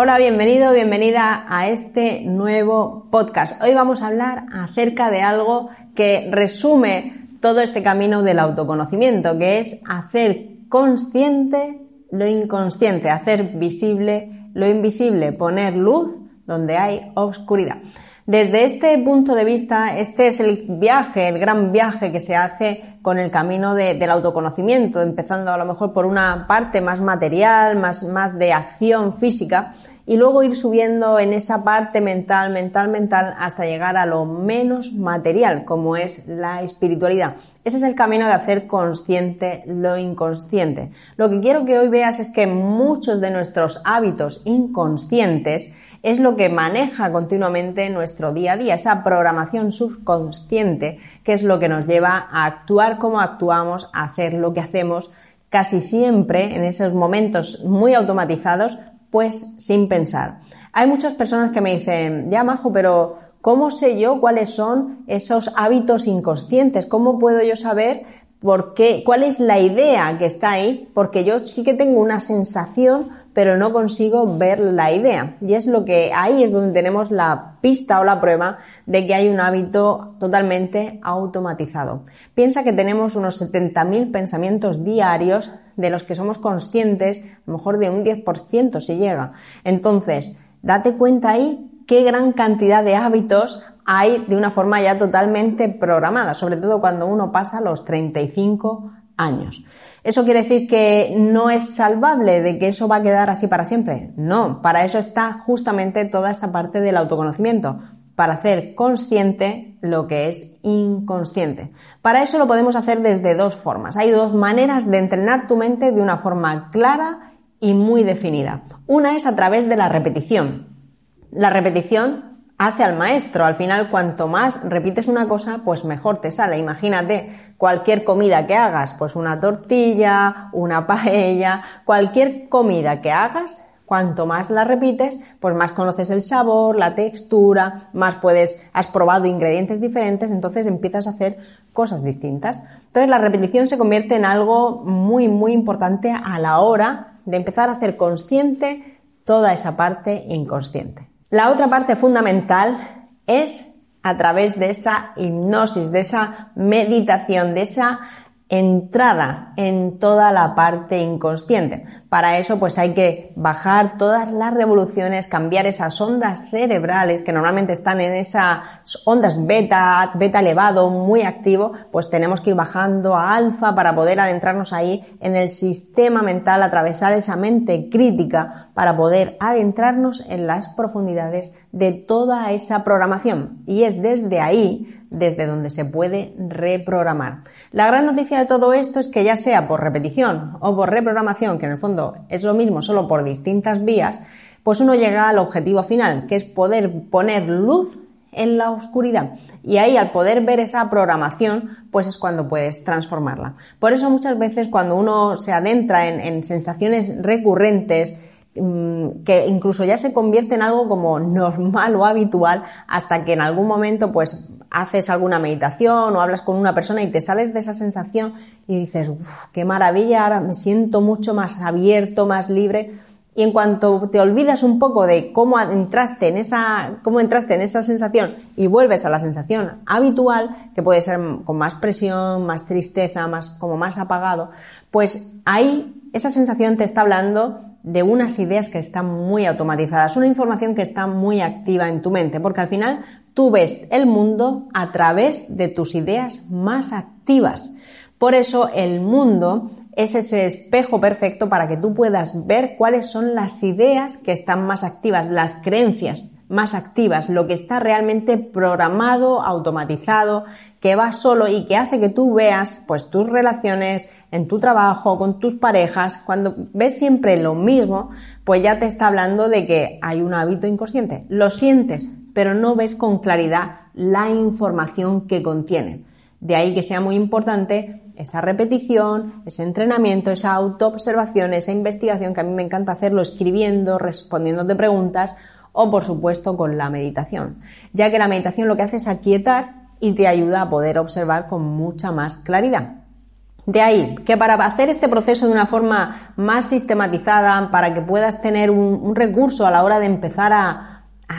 Hola, bienvenido, bienvenida a este nuevo podcast. Hoy vamos a hablar acerca de algo que resume todo este camino del autoconocimiento, que es hacer consciente lo inconsciente, hacer visible lo invisible, poner luz donde hay oscuridad. Desde este punto de vista, este es el viaje, el gran viaje que se hace con el camino del autoconocimiento, empezando a lo mejor por una parte más material, más, más de acción física, y luego ir subiendo en esa parte mental, mental, mental, hasta llegar a lo menos material, como es la espiritualidad. Ese es el camino de hacer consciente lo inconsciente. Lo que quiero que hoy veas es que muchos de nuestros hábitos inconscientes es lo que maneja continuamente nuestro día a día, esa programación subconsciente que es lo que nos lleva a actuar como actuamos, a hacer lo que hacemos casi siempre en esos momentos muy automatizados, pues sin pensar. Hay muchas personas que me dicen, ya Majo, pero ¿cómo sé yo cuáles son esos hábitos inconscientes? ¿Cómo puedo yo saber por qué, cuál es la idea que está ahí? Porque yo sí que tengo una sensación pero no consigo ver la idea. Y es lo que ahí es donde tenemos la pista o la prueba de que hay un hábito totalmente automatizado. Piensa que tenemos unos 70.000 pensamientos diarios de los que somos conscientes, a lo mejor de un 10% si llega. Entonces, date cuenta ahí qué gran cantidad de hábitos hay de una forma ya totalmente programada, sobre todo cuando uno pasa los 35 años. ¿Eso quiere decir que no es salvable, de que eso va a quedar así para siempre? No, para eso está justamente toda esta parte del autoconocimiento, para hacer consciente lo que es inconsciente. Para eso lo podemos hacer desde dos formas. Hay dos maneras de entrenar tu mente de una forma clara y muy definida. Una es a través de la repetición. La repetición hace al maestro. Al final, cuanto más repites una cosa, pues mejor te sale. Imagínate cualquier comida que hagas, pues una tortilla, una paella, cualquier comida que hagas, cuanto más la repites, pues más conoces el sabor, la textura, más puedes, has probado ingredientes diferentes, entonces empiezas a hacer cosas distintas. Entonces la repetición se convierte en algo muy, muy importante a la hora de empezar a hacer consciente toda esa parte inconsciente. La otra parte fundamental es a través de esa hipnosis, de esa meditación, de esa entrada en toda la parte inconsciente. Para eso pues hay que bajar todas las revoluciones, cambiar esas ondas cerebrales que normalmente están en esas ondas beta, beta elevado, muy activo, pues tenemos que ir bajando a alfa para poder adentrarnos ahí en el sistema mental, atravesar esa mente crítica para poder adentrarnos en las profundidades de toda esa programación. Y es desde ahí desde donde se puede reprogramar. La gran noticia de todo esto es que ya sea por repetición o por reprogramación, que en el fondo es lo mismo solo por distintas vías, pues uno llega al objetivo final, que es poder poner luz en la oscuridad. Y ahí al poder ver esa programación, pues es cuando puedes transformarla. Por eso muchas veces cuando uno se adentra en, en sensaciones recurrentes, Mm, que incluso ya se convierte en algo como normal o habitual hasta que en algún momento pues haces alguna meditación o hablas con una persona y te sales de esa sensación y dices, uff, qué maravilla, ahora me siento mucho más abierto, más libre. Y en cuanto te olvidas un poco de cómo entraste en esa, cómo entraste en esa sensación y vuelves a la sensación habitual, que puede ser con más presión, más tristeza, más, como más apagado, pues ahí esa sensación te está hablando de unas ideas que están muy automatizadas, una información que está muy activa en tu mente, porque al final tú ves el mundo a través de tus ideas más activas. Por eso el mundo es ese espejo perfecto para que tú puedas ver cuáles son las ideas que están más activas, las creencias más activas, lo que está realmente programado, automatizado, que va solo y que hace que tú veas pues tus relaciones en tu trabajo, con tus parejas, cuando ves siempre lo mismo, pues ya te está hablando de que hay un hábito inconsciente. Lo sientes, pero no ves con claridad la información que contiene. De ahí que sea muy importante esa repetición, ese entrenamiento, esa autoobservación, esa investigación que a mí me encanta hacerlo escribiendo, respondiéndote preguntas o por supuesto con la meditación, ya que la meditación lo que hace es aquietar y te ayuda a poder observar con mucha más claridad. De ahí que para hacer este proceso de una forma más sistematizada, para que puedas tener un, recurso a la hora de empezar a,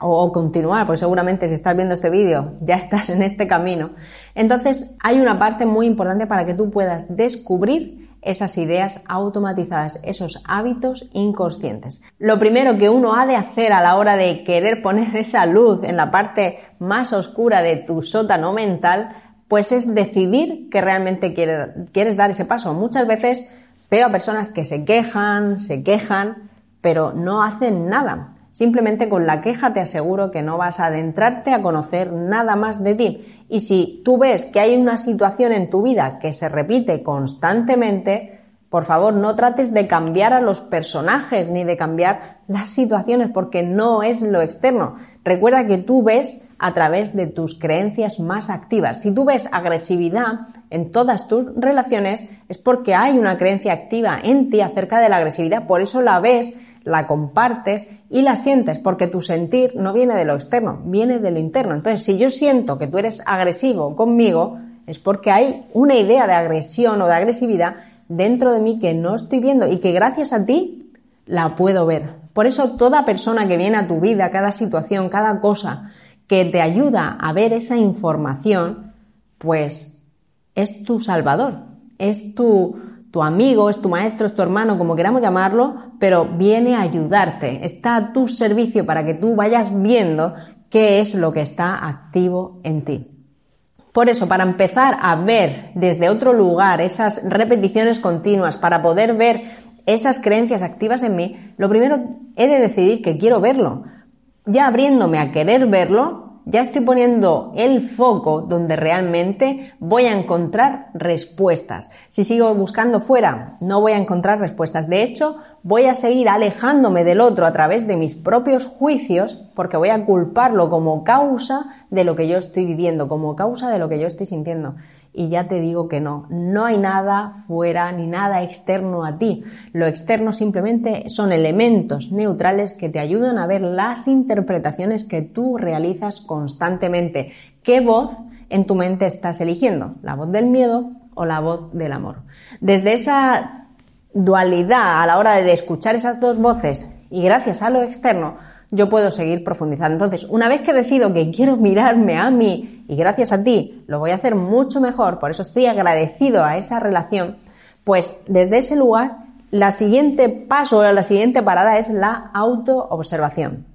o continuar, porque seguramente si estás viendo este vídeo ya estás en este camino, entonces hay una parte muy importante para que tú puedas descubrir esas ideas automatizadas, esos hábitos inconscientes. Lo primero que uno ha de hacer a la hora de querer poner esa luz en la parte más oscura de tu sótano mental pues es decidir que realmente quieres, dar ese paso. Muchas veces veo a personas que se quejan, se quejan, pero no hacen nada. Simplemente con la queja te aseguro que no vas a adentrarte a conocer nada más de ti. Y si tú ves que hay una situación en tu vida que se repite constantemente, por favor, no trates de cambiar a los personajes ni de cambiar las situaciones porque no es lo externo. Recuerda que tú ves a través de tus creencias más activas. Si tú ves agresividad en todas tus relaciones es porque hay una creencia activa en ti acerca de la agresividad. Por eso la ves, la compartes y la sientes porque tu sentir no viene de lo externo, viene de lo interno. Entonces, si yo siento que tú eres agresivo conmigo, es porque hay una idea de agresión o de agresividad dentro de mí que no estoy viendo y que gracias a ti la puedo ver. Por eso toda persona que viene a tu vida, cada situación, cada cosa que te ayuda a ver esa información, pues es tu salvador, es tu, tu amigo, es tu maestro, es tu hermano, como queramos llamarlo, pero viene a ayudarte, está a tu servicio para que tú vayas viendo qué es lo que está activo en ti. Por eso, para empezar a ver desde otro lugar esas repeticiones continuas, para poder ver esas creencias activas en mí, lo primero he de decidir que quiero verlo. Ya abriéndome a querer verlo, ya estoy poniendo el foco donde realmente voy a encontrar respuestas. Si sigo buscando fuera, no voy a encontrar respuestas. De hecho, voy a seguir alejándome del otro a través de mis propios juicios porque voy a culparlo como causa de lo que yo estoy viviendo, como causa de lo que yo estoy sintiendo y ya te digo que no, no hay nada fuera ni nada externo a ti. Lo externo simplemente son elementos neutrales que te ayudan a ver las interpretaciones que tú realizas constantemente. ¿Qué voz en tu mente estás eligiendo? ¿La voz del miedo o la voz del amor? Desde esa dualidad a la hora de escuchar esas dos voces y gracias a lo externo, yo puedo seguir profundizando. Entonces, una vez que decido que quiero mirarme a mí y gracias a ti lo voy a hacer mucho mejor, por eso estoy agradecido a esa relación, pues desde ese lugar, la siguiente paso o la siguiente parada es la autoobservación.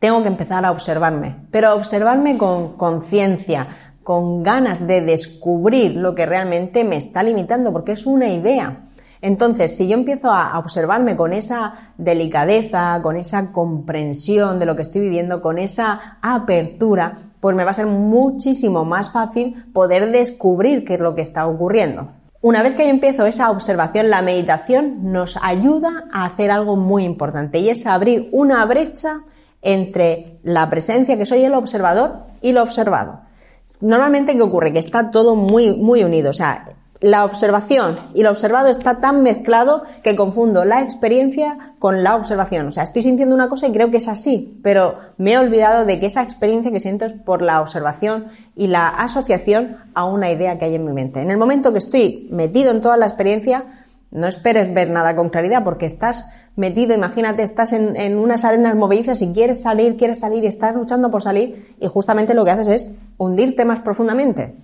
Tengo que empezar a observarme, pero observarme con conciencia, con ganas de descubrir lo que realmente me está limitando, porque es una idea. Entonces, si yo empiezo a observarme con esa delicadeza, con esa comprensión de lo que estoy viviendo, con esa apertura, pues me va a ser muchísimo más fácil poder descubrir qué es lo que está ocurriendo. Una vez que yo empiezo esa observación, la meditación nos ayuda a hacer algo muy importante y es abrir una brecha entre la presencia que soy el observador y lo observado. Normalmente, ¿qué ocurre? Que está todo muy, muy unido. O sea, la observación y lo observado está tan mezclado que confundo la experiencia con la observación. O sea, estoy sintiendo una cosa y creo que es así, pero me he olvidado de que esa experiencia que siento es por la observación y la asociación a una idea que hay en mi mente. En el momento que estoy metido en toda la experiencia, no esperes ver nada con claridad porque estás metido, imagínate, estás en, en, unas arenas movedizas y quieres salir, quieres salir y estás luchando por salir y justamente lo que haces es hundirte más profundamente.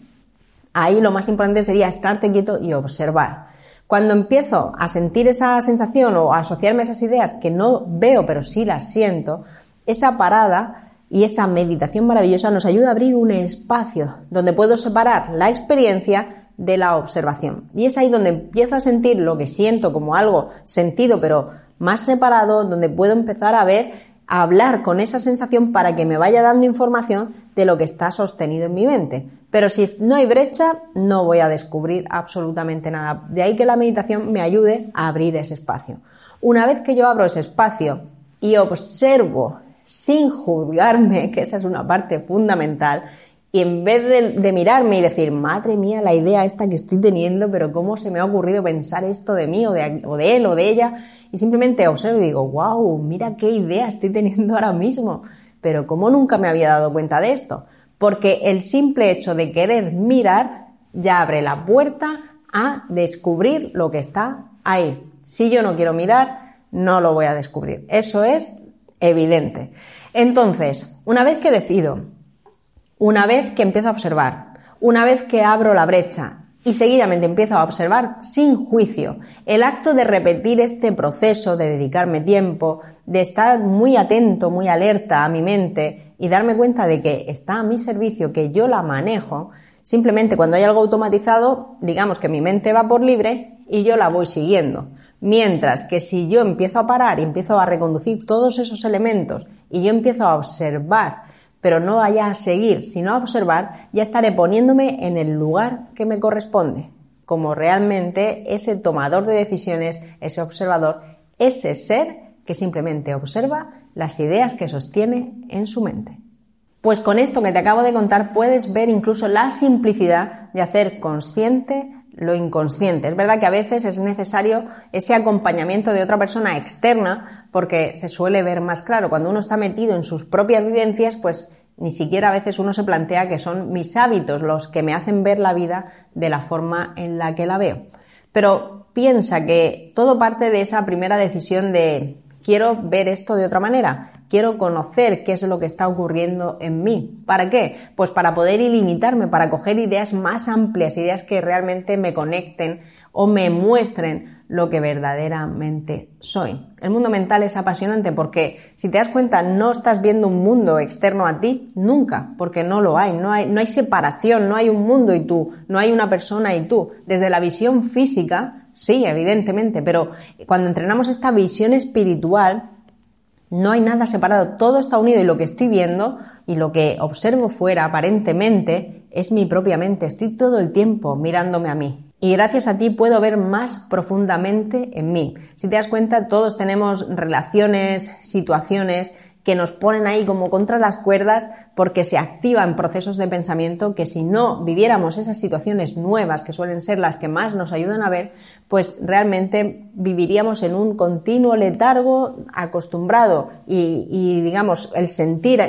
Ahí lo más importante sería estarte quieto y observar. Cuando empiezo a sentir esa sensación o a asociarme a esas ideas que no veo pero sí las siento, esa parada y esa meditación maravillosa nos ayuda a abrir un espacio donde puedo separar la experiencia de la observación. Y es ahí donde empiezo a sentir lo que siento como algo sentido pero más separado, donde puedo empezar a ver, hablar con esa sensación para que me vaya dando información de lo que está sostenido en mi mente. Pero si no hay brecha, no voy a descubrir absolutamente nada. De ahí que la meditación me ayude a abrir ese espacio. Una vez que yo abro ese espacio y observo sin juzgarme, que esa es una parte fundamental, y en vez de, mirarme y decir, madre mía, la idea esta que estoy teniendo, pero cómo se me ha ocurrido pensar esto de mí o de, o de él o de ella, y simplemente observo y digo, wow, mira qué idea estoy teniendo ahora mismo, pero cómo nunca me había dado cuenta de esto porque el simple hecho de querer mirar ya abre la puerta a descubrir lo que está ahí. Si yo no quiero mirar, no lo voy a descubrir. Eso es evidente. Entonces, una vez que decido, una vez que empiezo a observar, una vez que abro la brecha y seguidamente empiezo a observar sin juicio el acto de repetir este proceso, de dedicarme tiempo, de estar muy atento, muy alerta a mi mente y darme cuenta de que está a mi servicio, que yo la manejo, simplemente cuando hay algo automatizado, digamos que mi mente va por libre y yo la voy siguiendo. Mientras que si yo empiezo a parar y empiezo a reconducir todos esos elementos y yo empiezo a observar pero no vaya a seguir, sino a observar, ya estaré poniéndome en el lugar que me corresponde, como realmente ese tomador de decisiones, ese observador, ese ser que simplemente observa las ideas que sostiene en su mente. Pues con esto que te acabo de contar puedes ver incluso la simplicidad de hacer consciente lo inconsciente. Es verdad que a veces es necesario ese acompañamiento de otra persona externa porque se suele ver más claro. Cuando uno está metido en sus propias vivencias, pues ni siquiera a veces uno se plantea que son mis hábitos los que me hacen ver la vida de la forma en la que la veo. Pero piensa que todo parte de esa primera decisión de quiero ver esto de otra manera, quiero conocer qué es lo que está ocurriendo en mí. ¿Para qué? Pues para poder ilimitarme, para coger ideas más amplias, ideas que realmente me conecten o me muestren lo que verdaderamente soy. El mundo mental es apasionante porque, si te das cuenta, no estás viendo un mundo externo a ti nunca, porque no lo hay, no hay, separación, no hay un mundo y tú, no hay una persona y tú. Desde la visión física, sí, evidentemente, pero cuando entrenamos esta visión espiritual, no hay nada separado, todo está unido y lo que estoy viendo y lo que observo fuera aparentemente es mi propia mente. Estoy todo el tiempo mirándome a mí. Y gracias a ti puedo ver más profundamente en mí. Si te das cuenta, todos tenemos relaciones, situaciones que nos ponen ahí como contra las cuerdas porque se activan procesos de pensamiento que si no viviéramos esas situaciones nuevas que suelen ser las que más nos ayudan a ver, pues realmente viviríamos en un continuo letargo acostumbrado y, y digamos el sentir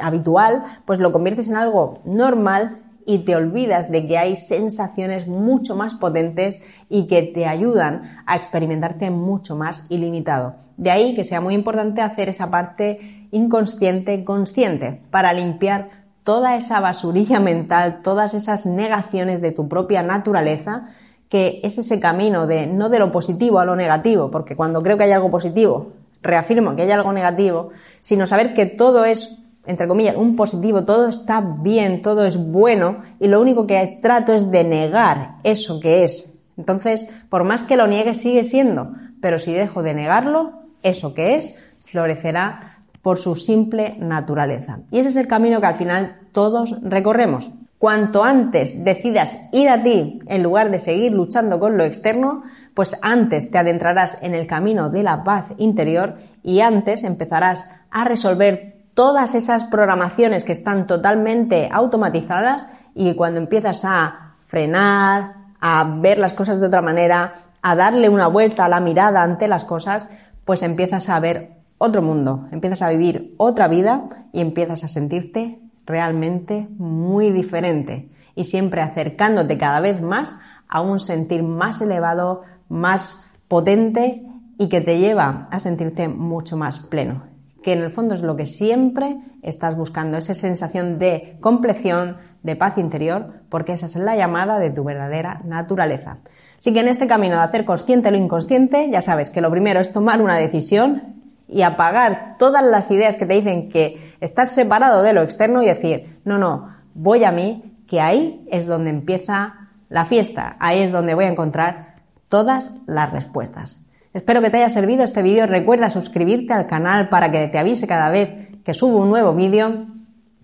habitual, pues lo conviertes en algo normal y te olvidas de que hay sensaciones mucho más potentes y que te ayudan a experimentarte mucho más ilimitado. De ahí que sea muy importante hacer esa parte inconsciente consciente para limpiar toda esa basurilla mental, todas esas negaciones de tu propia naturaleza, que es ese camino de no de lo positivo a lo negativo, porque cuando creo que hay algo positivo, reafirmo que hay algo negativo, sino saber que todo es entre comillas, un positivo, todo está bien, todo es bueno y lo único que trato es de negar eso que es. Entonces, por más que lo niegue, sigue siendo, pero si dejo de negarlo, eso que es florecerá por su simple naturaleza. Y ese es el camino que al final todos recorremos. Cuanto antes decidas ir a ti en lugar de seguir luchando con lo externo, pues antes te adentrarás en el camino de la paz interior y antes empezarás a resolver todas esas programaciones que están totalmente automatizadas y cuando empiezas a frenar, a ver las cosas de otra manera, a darle una vuelta a la mirada ante las cosas, pues empiezas a ver otro mundo, empiezas a vivir otra vida y empiezas a sentirte realmente muy diferente y siempre acercándote cada vez más a un sentir más elevado, más potente y que te lleva a sentirte mucho más pleno que en el fondo es lo que siempre estás buscando, esa sensación de compleción, de paz interior, porque esa es la llamada de tu verdadera naturaleza. Así que en este camino de hacer consciente lo inconsciente, ya sabes que lo primero es tomar una decisión y apagar todas las ideas que te dicen que estás separado de lo externo y decir, no, no, voy a mí, que ahí es donde empieza la fiesta, ahí es donde voy a encontrar todas las respuestas. Espero que te haya servido este vídeo. Recuerda suscribirte al canal para que te avise cada vez que subo un nuevo vídeo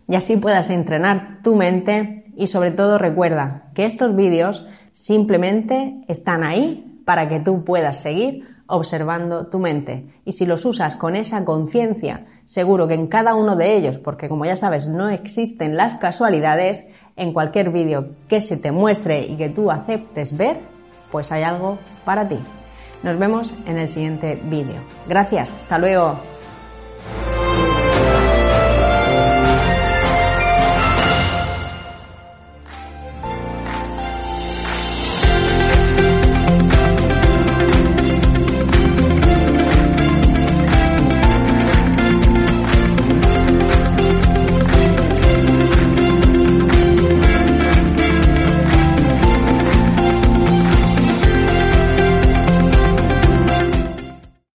y así puedas entrenar tu mente y sobre todo recuerda que estos vídeos simplemente están ahí para que tú puedas seguir observando tu mente. Y si los usas con esa conciencia, seguro que en cada uno de ellos, porque como ya sabes no existen las casualidades, en cualquier vídeo que se te muestre y que tú aceptes ver, pues hay algo para ti. Nos vemos en el siguiente vídeo. Gracias, hasta luego.